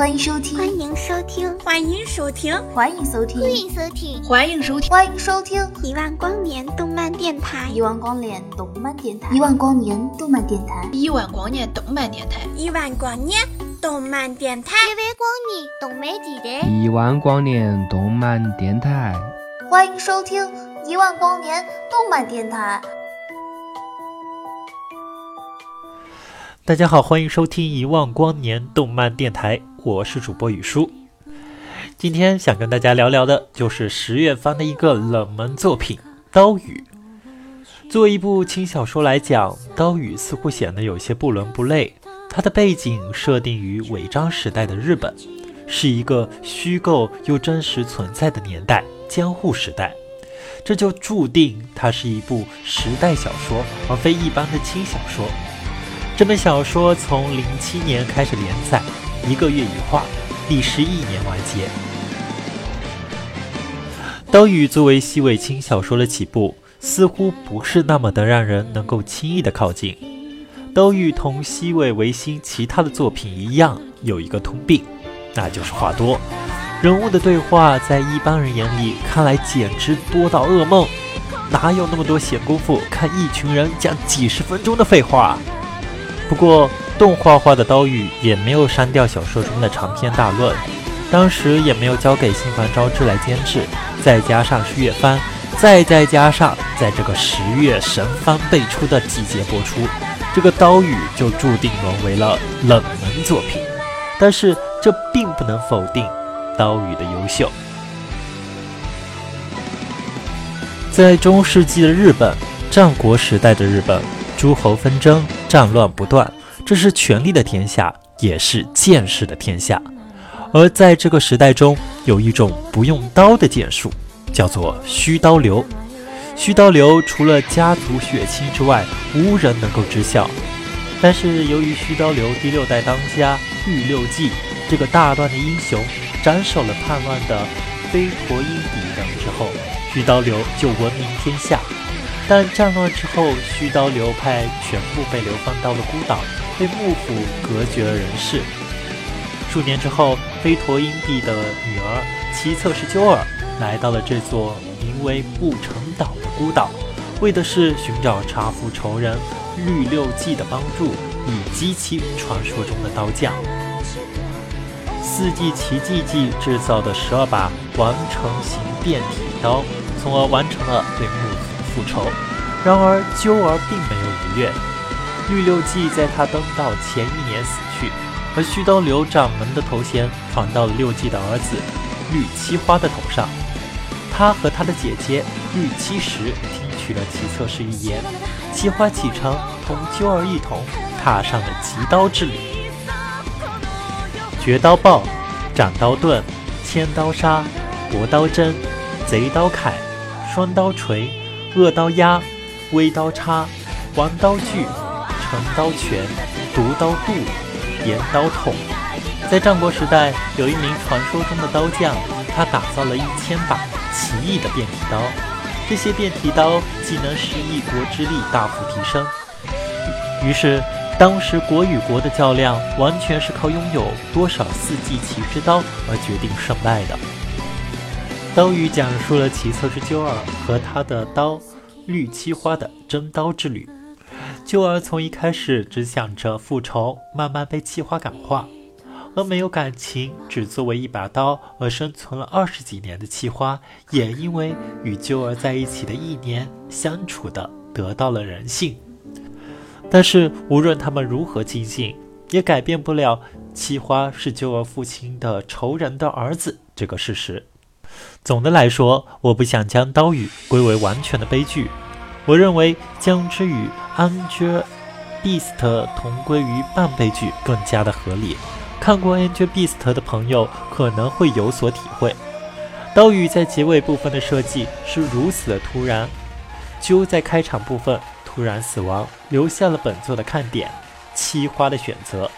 欢迎收听，欢迎收听，欢迎收听，欢迎收听，欢迎收听，欢迎收听，欢迎收听。一万光年动漫电台，一万光年动漫电台，一万光年动漫电台，一万光年动漫电台，一万光年动漫电台，一万光年动漫电台，一万光年动漫电台，欢迎收听。一万光年动漫电台。大家好，欢迎收听一万光年动漫电台，我是主播雨叔。今天想跟大家聊聊的就是十月番的一个冷门作品《刀语》。作为一部轻小说来讲，《刀语》似乎显得有些不伦不类。它的背景设定于伪章时代的日本，是一个虚构又真实存在的年代——江户时代。这就注定它是一部时代小说，而非一般的轻小说。这本小说从零七年开始连载，一个月一话，历时一年完结。《刀语》作为西尾青小说的起步，似乎不是那么的让人能够轻易的靠近。《刀语》同西尾维新其他的作品一样，有一个通病，那就是话多。人物的对话在一般人眼里看来简直多到噩梦，哪有那么多闲工夫看一群人讲几十分钟的废话？不过，动画化的刀语也没有删掉小说中的长篇大论，当时也没有交给新房昭之来监制，再加上是月番，再再加上在这个十月神番辈出的季节播出，这个刀语就注定沦为了冷门作品。但是这并不能否定刀语的优秀。在中世纪的日本，战国时代的日本。诸侯纷争，战乱不断，这是权力的天下，也是剑士的天下。而在这个时代中，有一种不用刀的剑术，叫做虚刀流。虚刀流除了家族血亲之外，无人能够知晓。但是由于虚刀流第六代当家玉六纪这个大乱的英雄斩首了叛乱的飞陀英比等之后，虚刀流就闻名天下。但战乱之后，虚刀流派全部被流放到了孤岛，被幕府隔绝了人世。数年之后，飞陀因帝的女儿齐侧氏鸠尔来到了这座名为不成岛的孤岛，为的是寻找查夫仇人绿六纪的帮助，以激起传说中的刀匠。四季奇迹纪制造的十二把完成型变体刀，从而完成了对幕府。复仇，然而鸠儿并没有如愿。绿六纪在他登道前一年死去，而虚刀流掌门的头衔传到了六纪的儿子绿七花的头上。他和他的姐姐绿七石听取了其测试预言，七花启程同鸠儿一同踏上了极刀之旅。绝刀暴、斩刀盾、千刀杀、搏刀针、贼刀砍、双刀锤。恶刀压，微刀叉，王刀锯，成刀拳，毒刀渡，严刀痛。在战国时代，有一名传说中的刀匠，他打造了一千把奇异的变体刀。这些变体刀既能使一国之力大幅提升，于是当时国与国的较量完全是靠拥有多少四季奇之刀而决定胜败的。刀语讲述了奇策之鸠儿和他的刀绿七花的争刀之旅。鸠儿从一开始只想着复仇，慢慢被气花感化，而没有感情，只作为一把刀而生存了二十几年的气花，也因为与鸠儿在一起的一年相处的得到了人性。但是无论他们如何亲近，也改变不了气花是鸠儿父亲的仇人的儿子这个事实。总的来说，我不想将刀语归为完全的悲剧。我认为将之与《Angel Beast》同归于半悲剧更加的合理。看过《Angel Beast》的朋友可能会有所体会。刀雨在结尾部分的设计是如此的突然，鸠在开场部分突然死亡，留下了本作的看点——七花的选择。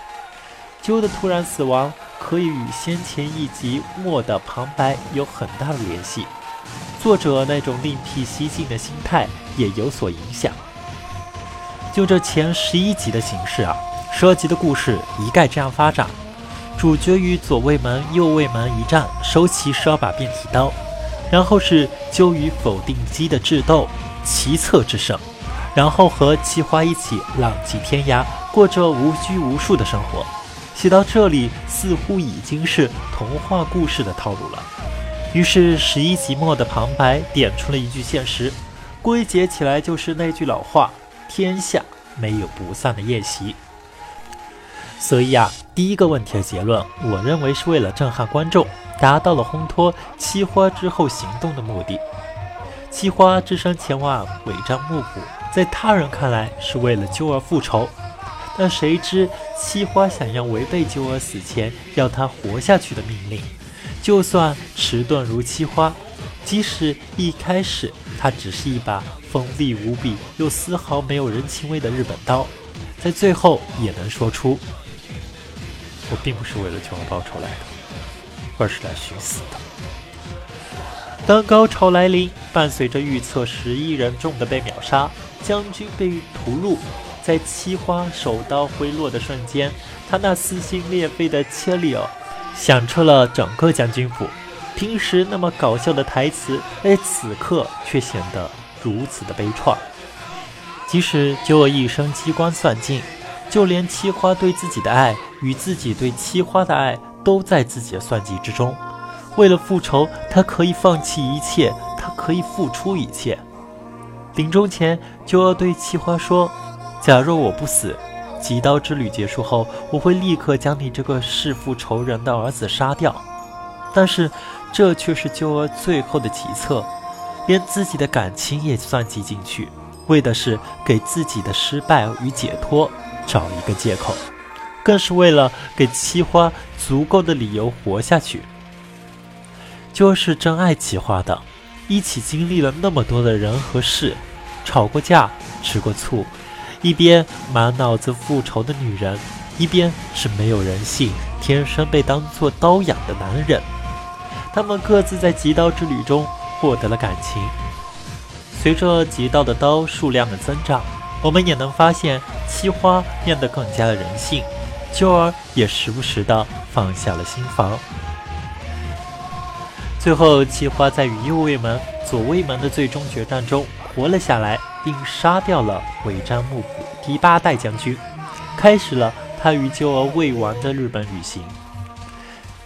鸠的突然死亡可以与先前一集末的旁白有很大的联系，作者那种另辟蹊径的心态也有所影响。就这前十一集的形式啊，十集的故事一概这样发展：主角与左卫门、右卫门一战，收起十二把变体刀；然后是鸠与否定机的智斗，奇策之胜；然后和七花一起浪迹天涯，过着无拘无束的生活。写到这里，似乎已经是童话故事的套路了。于是十一集末的旁白点出了一句现实，归结起来就是那句老话：天下没有不散的宴席。所以啊，第一个问题的结论，我认为是为了震撼观众，达到了烘托七花之后行动的目的。七花只身前往尾张幕府，在他人看来是为了救儿复仇。但谁知七花想要违背鸠儿死前要他活下去的命令，就算迟钝如七花，即使一开始它只是一把锋利无比又丝毫没有人情味的日本刀，在最后也能说出：“我并不是为了鸠儿报仇来的，而是来寻死的。”当高潮来临，伴随着预测十一人众的被秒杀，将军被屠戮。在七花手刀挥落的瞬间，他那撕心裂肺的切里尔响彻了整个将军府。平时那么搞笑的台词，在此刻却显得如此的悲怆。即使九儿一生机关算尽，就连七花对自己的爱与自己对七花的爱，都在自己的算计之中。为了复仇，他可以放弃一切，他可以付出一切。临终前，九儿对七花说。假若我不死，极刀之旅结束后，我会立刻将你这个弑父仇人的儿子杀掉。但是，这却是鸠儿最后的计策，连自己的感情也算计进去，为的是给自己的失败与解脱找一个借口，更是为了给七花足够的理由活下去。鸠儿是真爱七花的，一起经历了那么多的人和事，吵过架，吃过醋。一边满脑子复仇的女人，一边是没有人性、天生被当作刀养的男人。他们各自在极刀之旅中获得了感情。随着极刀的刀数量的增长，我们也能发现七花变得更加的人性，秋儿也时不时的放下了心防。最后，七花在与右卫门、左卫门的最终决战中活了下来。并杀掉了尾张幕府第八代将军，开始了他与救儿未完的日本旅行。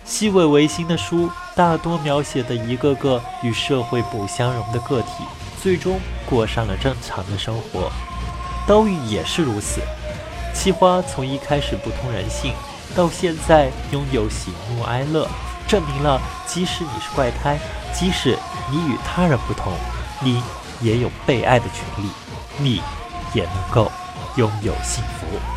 西尾维新的书大多描写的一个个与社会不相容的个体，最终过上了正常的生活。刀玉也是如此。七花从一开始不通人性，到现在拥有喜怒哀乐，证明了即使你是怪胎，即使你与他人不同，你。也有被爱的权利，你也能够拥有幸福。